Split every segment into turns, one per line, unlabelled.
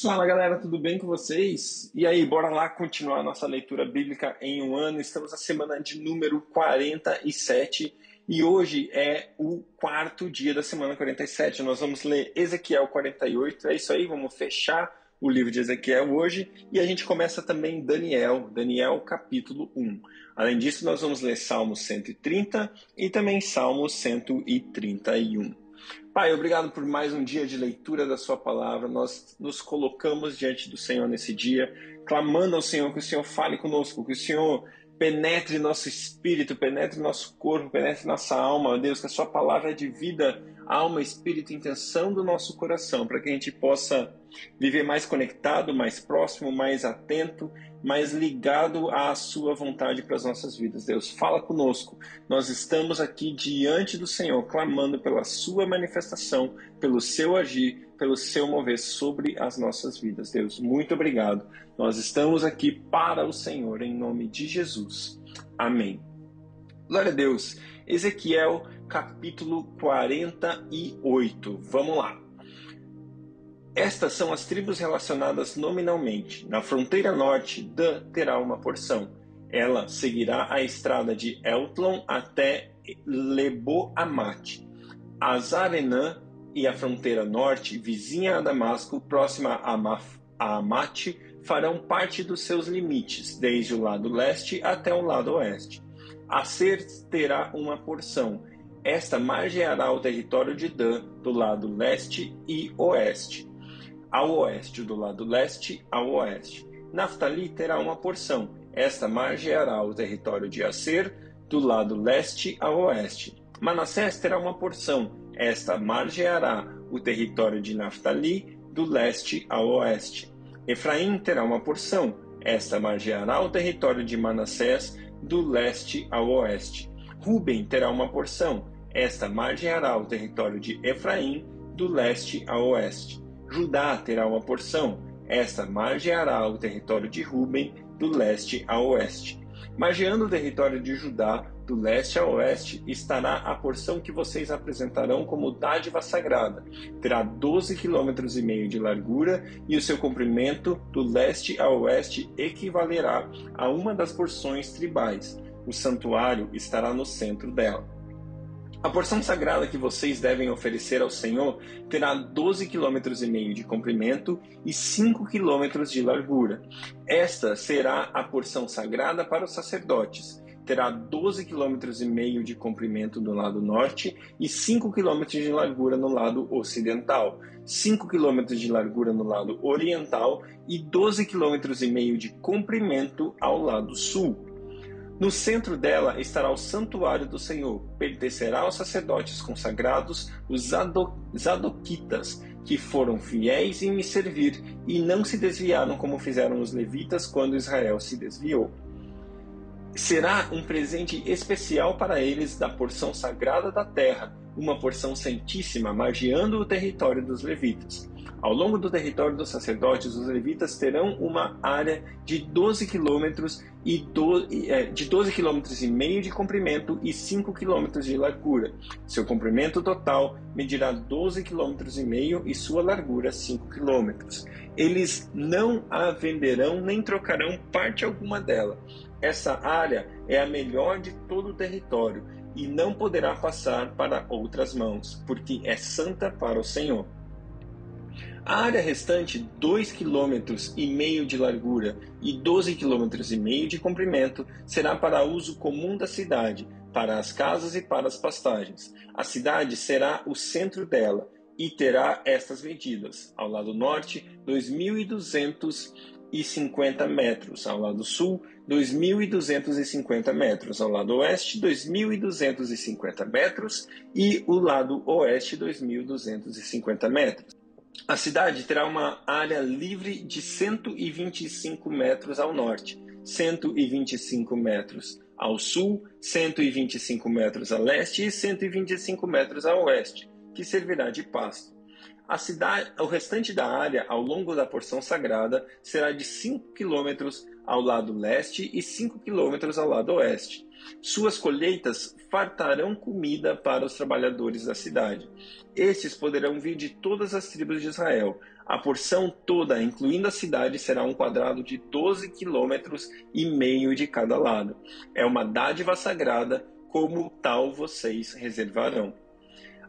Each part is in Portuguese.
Fala galera, tudo bem com vocês? E aí, bora lá continuar nossa leitura bíblica em um ano. Estamos na semana de número 47 e hoje é o quarto dia da semana 47. Nós vamos ler Ezequiel 48. É isso aí, vamos fechar o livro de Ezequiel hoje e a gente começa também Daniel, Daniel capítulo 1. Além disso, nós vamos ler Salmo 130 e também Salmo 131. Pai, obrigado por mais um dia de leitura da Sua palavra. Nós nos colocamos diante do Senhor nesse dia, clamando ao Senhor que o Senhor fale conosco, que o Senhor penetre nosso espírito, penetre nosso corpo, penetre nossa alma, Deus, que a Sua palavra é de vida, alma, espírito intenção do nosso coração, para que a gente possa viver mais conectado, mais próximo, mais atento mais ligado à Sua vontade para as nossas vidas. Deus, fala conosco. Nós estamos aqui diante do Senhor, clamando pela Sua manifestação, pelo Seu agir, pelo Seu mover sobre as nossas vidas. Deus, muito obrigado. Nós estamos aqui para o Senhor, em nome de Jesus. Amém. Glória a Deus. Ezequiel capítulo 48. Vamos lá. Estas são as tribos relacionadas nominalmente. Na fronteira norte, Dan terá uma porção. Ela seguirá a estrada de Eltlon até Lebo-Amate. Azarenã e a fronteira norte, vizinha a Damasco, próxima a Amate, farão parte dos seus limites, desde o lado leste até o lado oeste. Acer terá uma porção. Esta margeará o território de Dan do lado leste e oeste ao oeste, do lado leste ao oeste. Naftali terá uma porção. Esta margeará o território de Aser, do lado leste ao oeste. Manassés terá uma porção. Esta margeará o território de Naftali, do leste ao oeste. Efraim terá uma porção. Esta margeará o território de Manassés, do leste ao oeste. Ruben terá uma porção. Esta margeará o território de Efraim, do leste ao oeste. Judá terá uma porção. Esta margeará o território de Ruben do leste a oeste. Margeando o território de Judá do leste a oeste estará a porção que vocês apresentarão como dádiva sagrada. Terá doze quilômetros e meio de largura e o seu comprimento do leste a oeste equivalerá a uma das porções tribais. O santuário estará no centro dela. A porção sagrada que vocês devem oferecer ao Senhor terá 12 km e meio de comprimento e 5 km de largura. Esta será a porção sagrada para os sacerdotes. Terá 12 km e meio de comprimento do lado norte e 5 km de largura no lado ocidental, 5 km de largura no lado oriental e 12 km e meio de comprimento ao lado sul. No centro dela estará o santuário do Senhor. Pertencerá aos sacerdotes consagrados, os Zadoquitas, que foram fiéis em me servir e não se desviaram como fizeram os levitas quando Israel se desviou. Será um presente especial para eles da porção sagrada da terra, uma porção santíssima, margeando o território dos levitas. Ao longo do território dos sacerdotes, os levitas terão uma área de 12 quilômetros e do, é, de 12 km e meio de comprimento e 5 km de largura. Seu comprimento total medirá 12 km e meio e sua largura 5 km. Eles não a venderão nem trocarão parte alguma dela. Essa área é a melhor de todo o território e não poderá passar para outras mãos, porque é santa para o Senhor. A área restante, 2,5 km de largura e 12,5 km de comprimento, será para uso comum da cidade, para as casas e para as pastagens. A cidade será o centro dela e terá estas medidas: ao lado norte, 2.250 metros, ao lado sul, 2.250 metros, ao lado oeste, 2.250 metros e o lado oeste, 2.250 metros. A cidade terá uma área livre de 125 metros ao norte, 125 metros ao sul, 125 metros a leste e 125 metros a oeste, que servirá de pasto. A cidade, o restante da área ao longo da porção sagrada será de 5 quilômetros ao lado leste e 5 quilômetros ao lado oeste. Suas colheitas fartarão comida para os trabalhadores da cidade. Estes poderão vir de todas as tribos de Israel. A porção toda, incluindo a cidade, será um quadrado de 12 quilômetros e meio de cada lado. É uma dádiva sagrada, como tal vocês reservarão.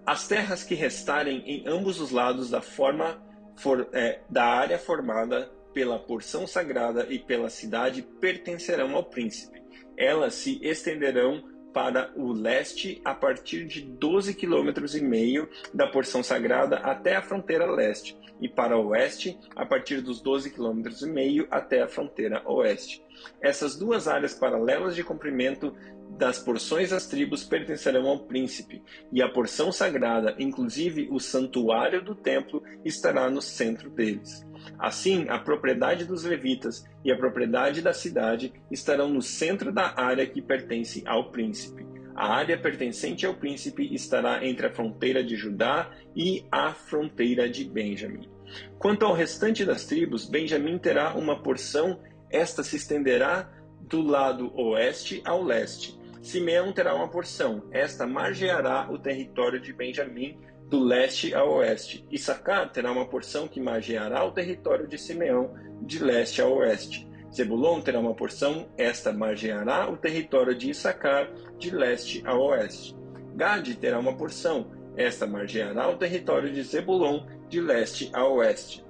As terras que restarem em ambos os lados da forma for, é, da área formada pela porção sagrada e pela cidade pertencerão ao príncipe. Elas se estenderão para o leste a partir de 12 quilômetros e meio da porção sagrada até a fronteira leste e para o oeste a partir dos 12 quilômetros e meio até a fronteira oeste. Essas duas áreas paralelas de comprimento das porções das tribos pertencerão ao príncipe, e a porção sagrada, inclusive o santuário do templo, estará no centro deles. Assim, a propriedade dos levitas e a propriedade da cidade estarão no centro da área que pertence ao príncipe. A área pertencente ao príncipe estará entre a fronteira de Judá e a fronteira de Benjamim. Quanto ao restante das tribos, Benjamim terá uma porção, esta se estenderá do lado oeste ao leste. Simeão terá uma porção, esta margeará o território de Benjamim do leste a oeste. Issacar terá uma porção que margeará o território de Simeão de leste a oeste. Zebulon terá uma porção, esta margeará o território de Issacar de leste a oeste. Gade terá uma porção, esta margeará o território de Zebulon de leste a oeste.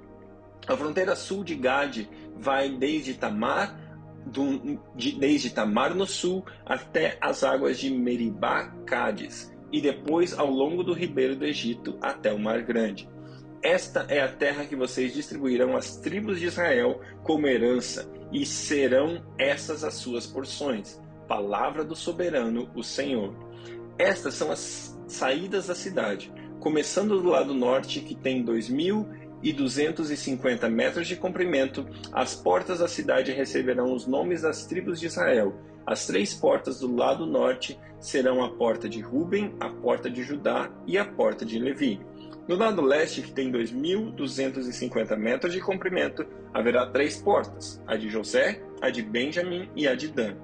A fronteira sul de Gade vai desde Tamar, do, de, desde Tamar no sul até as águas de Meribá, Cádiz e depois ao longo do ribeiro do Egito até o Mar Grande. Esta é a terra que vocês distribuirão às tribos de Israel como herança, e serão essas as suas porções. Palavra do soberano, o Senhor. Estas são as saídas da cidade, começando do lado norte, que tem 2.250 metros de comprimento, as portas da cidade receberão os nomes das tribos de Israel as três portas do lado norte serão a porta de Ruben, a porta de Judá e a porta de Levi. No lado leste, que tem 2.250 metros de comprimento, haverá três portas: a de José, a de Benjamim e a de Dan.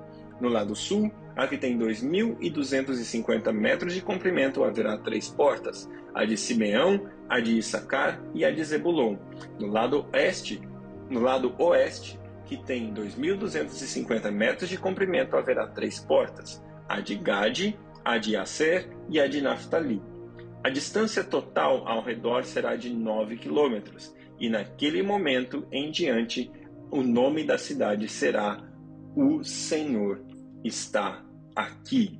No lado sul, a que tem 2.250 metros de comprimento, haverá três portas: a de Simeão, a de Issacar e a de Zebulon. No lado oeste, no lado oeste, que tem 2.250 metros de comprimento, haverá três portas: a de Gade, a de Aser e a de Naphtali. A distância total ao redor será de 9 quilômetros, e naquele momento em diante, o nome da cidade será O Senhor está aqui.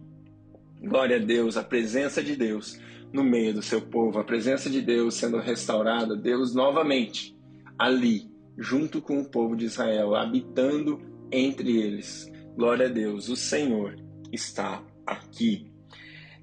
Glória a Deus, a presença de Deus no meio do seu povo, a presença de Deus sendo restaurada, Deus novamente ali junto com o povo de Israel, habitando entre eles. Glória a Deus, o Senhor está aqui.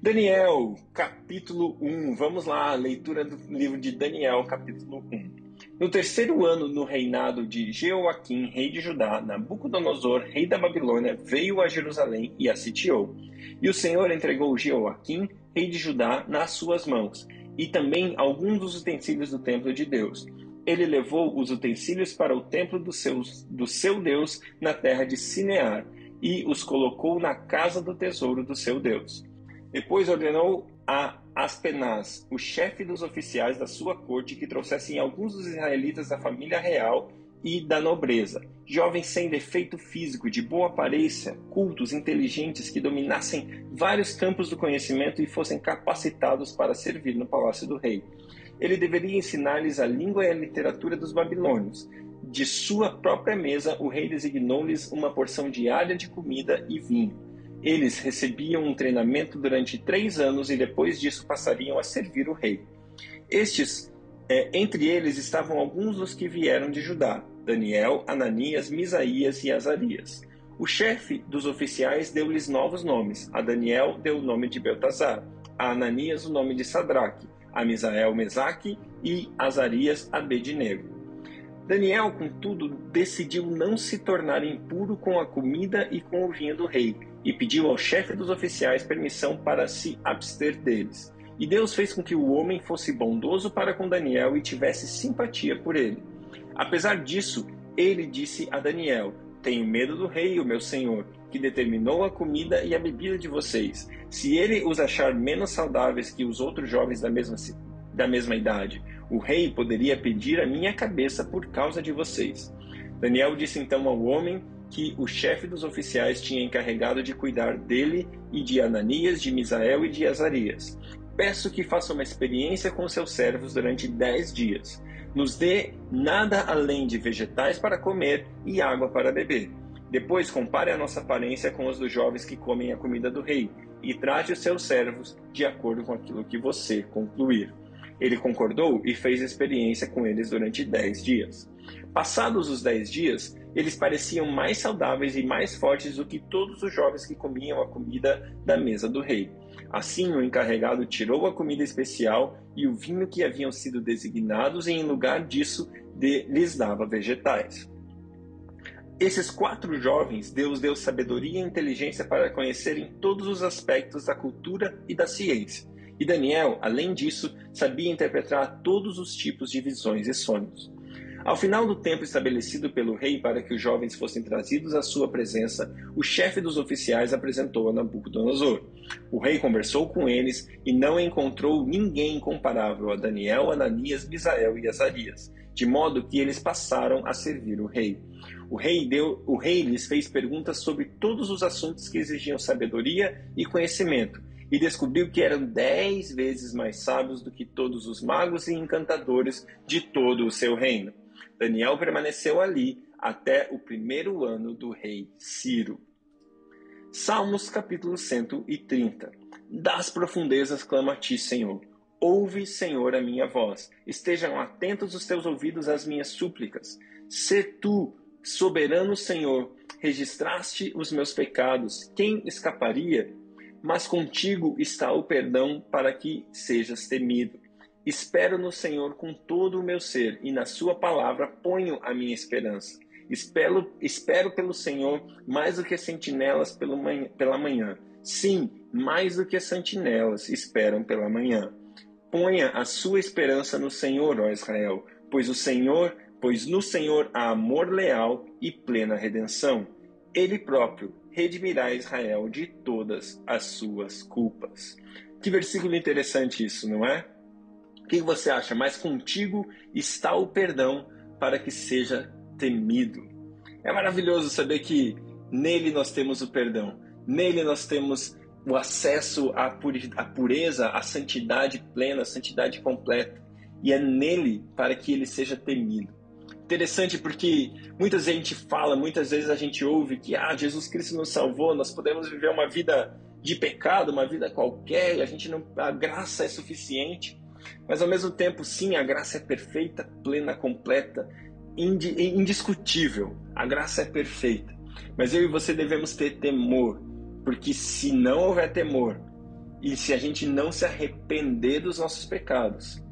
Daniel, capítulo 1. Vamos lá, leitura do livro de Daniel, capítulo 1. No terceiro ano no reinado de Jeoaquim, rei de Judá, Nabucodonosor, rei da Babilônia, veio a Jerusalém e a sitiou. E o Senhor entregou Jeoaquim, rei de Judá, nas suas mãos, e também alguns dos utensílios do templo de Deus ele levou os utensílios para o templo do seu, do seu Deus na terra de Sinear e os colocou na casa do tesouro do seu Deus. Depois ordenou a Aspenaz, o chefe dos oficiais da sua corte, que trouxessem alguns dos israelitas da família real e da nobreza, jovens sem defeito físico, de boa aparência, cultos, inteligentes, que dominassem vários campos do conhecimento e fossem capacitados para servir no palácio do rei. Ele deveria ensinar-lhes a língua e a literatura dos babilônios. De sua própria mesa, o rei designou-lhes uma porção diária de comida e vinho. Eles recebiam um treinamento durante três anos e depois disso passariam a servir o rei. Estes, é, entre eles estavam alguns dos que vieram de Judá: Daniel, Ananias, Misaías e Azarias. O chefe dos oficiais deu-lhes novos nomes. A Daniel deu o nome de Beltazar, a Ananias o nome de Sadraque, a Misael Mesaque e Azarias Abednego. Daniel, contudo, decidiu não se tornar impuro com a comida e com o vinho do rei, e pediu ao chefe dos oficiais permissão para se abster deles. E Deus fez com que o homem fosse bondoso para com Daniel e tivesse simpatia por ele. Apesar disso, ele disse a Daniel: Tenho medo do rei, o meu senhor, que determinou a comida e a bebida de vocês. Se ele os achar menos saudáveis que os outros jovens da mesma, da mesma idade, o rei poderia pedir a minha cabeça por causa de vocês. Daniel disse então ao homem que o chefe dos oficiais tinha encarregado de cuidar dele e de Ananias, de Misael e de Azarias. Peço que faça uma experiência com seus servos durante dez dias. Nos dê nada além de vegetais para comer e água para beber. Depois compare a nossa aparência com os dos jovens que comem a comida do rei, e trate os seus servos de acordo com aquilo que você concluir. Ele concordou e fez experiência com eles durante dez dias. Passados os dez dias, eles pareciam mais saudáveis e mais fortes do que todos os jovens que comiam a comida da mesa do rei. Assim, o encarregado tirou a comida especial e o vinho que haviam sido designados, e em lugar disso, de, lhes dava vegetais. Esses quatro jovens, Deus deu sabedoria e inteligência para conhecerem todos os aspectos da cultura e da ciência. E Daniel, além disso, sabia interpretar todos os tipos de visões e sonhos. Ao final do tempo estabelecido pelo rei para que os jovens fossem trazidos à sua presença, o chefe dos oficiais apresentou a Nabucodonosor. O rei conversou com eles e não encontrou ninguém comparável a Daniel, Ananias, Misael e Azarias, de modo que eles passaram a servir o rei. O rei, deu, o rei lhes fez perguntas sobre todos os assuntos que exigiam sabedoria e conhecimento, e descobriu que eram dez vezes mais sábios do que todos os magos e encantadores de todo o seu reino. Daniel permaneceu ali até o primeiro ano do rei Ciro. Salmos capítulo 130 Das profundezas clama a ti, Senhor. Ouve, Senhor, a minha voz. Estejam atentos os teus ouvidos às minhas súplicas. Se tu, soberano Senhor, registraste os meus pecados, quem escaparia? Mas contigo está o perdão para que sejas temido. Espero no Senhor com todo o meu ser e na Sua palavra ponho a minha esperança. Espero, espero pelo Senhor mais do que sentinelas pelo manhã, pela manhã. Sim, mais do que sentinelas esperam pela manhã. Ponha a sua esperança no Senhor, ó Israel, pois o Senhor, pois no Senhor há amor leal e plena redenção. Ele próprio redimirá Israel de todas as suas culpas. Que versículo interessante isso, não é? O que você acha? Mas contigo está o perdão para que seja temido. É maravilhoso saber que nele nós temos o perdão, nele nós temos o acesso à pureza, à santidade plena, à santidade completa. E é nele para que ele seja temido. Interessante porque muita gente fala, muitas vezes a gente ouve que ah, Jesus Cristo nos salvou, nós podemos viver uma vida de pecado, uma vida qualquer, a gente não, a graça é suficiente. Mas ao mesmo tempo, sim, a graça é perfeita, plena, completa, indiscutível. A graça é perfeita. Mas eu e você devemos ter temor, porque se não houver temor e se a gente não se arrepender dos nossos pecados,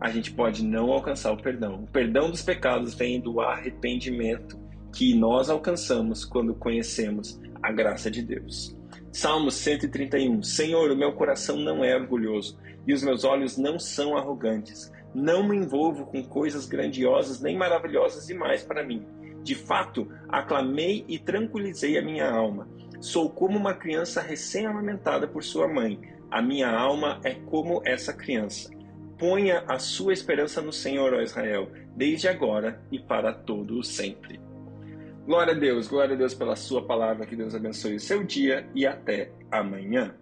a gente pode não alcançar o perdão. O perdão dos pecados vem do arrependimento que nós alcançamos quando conhecemos a graça de Deus. Salmos 131. Senhor, o meu coração não é orgulhoso e os meus olhos não são arrogantes. Não me envolvo com coisas grandiosas nem maravilhosas demais para mim. De fato, aclamei e tranquilizei a minha alma. Sou como uma criança recém-amamentada por sua mãe. A minha alma é como essa criança. Ponha a sua esperança no Senhor, ó Israel, desde agora e para todo o sempre. Glória a Deus, glória a Deus pela sua palavra, que Deus abençoe o seu dia e até amanhã.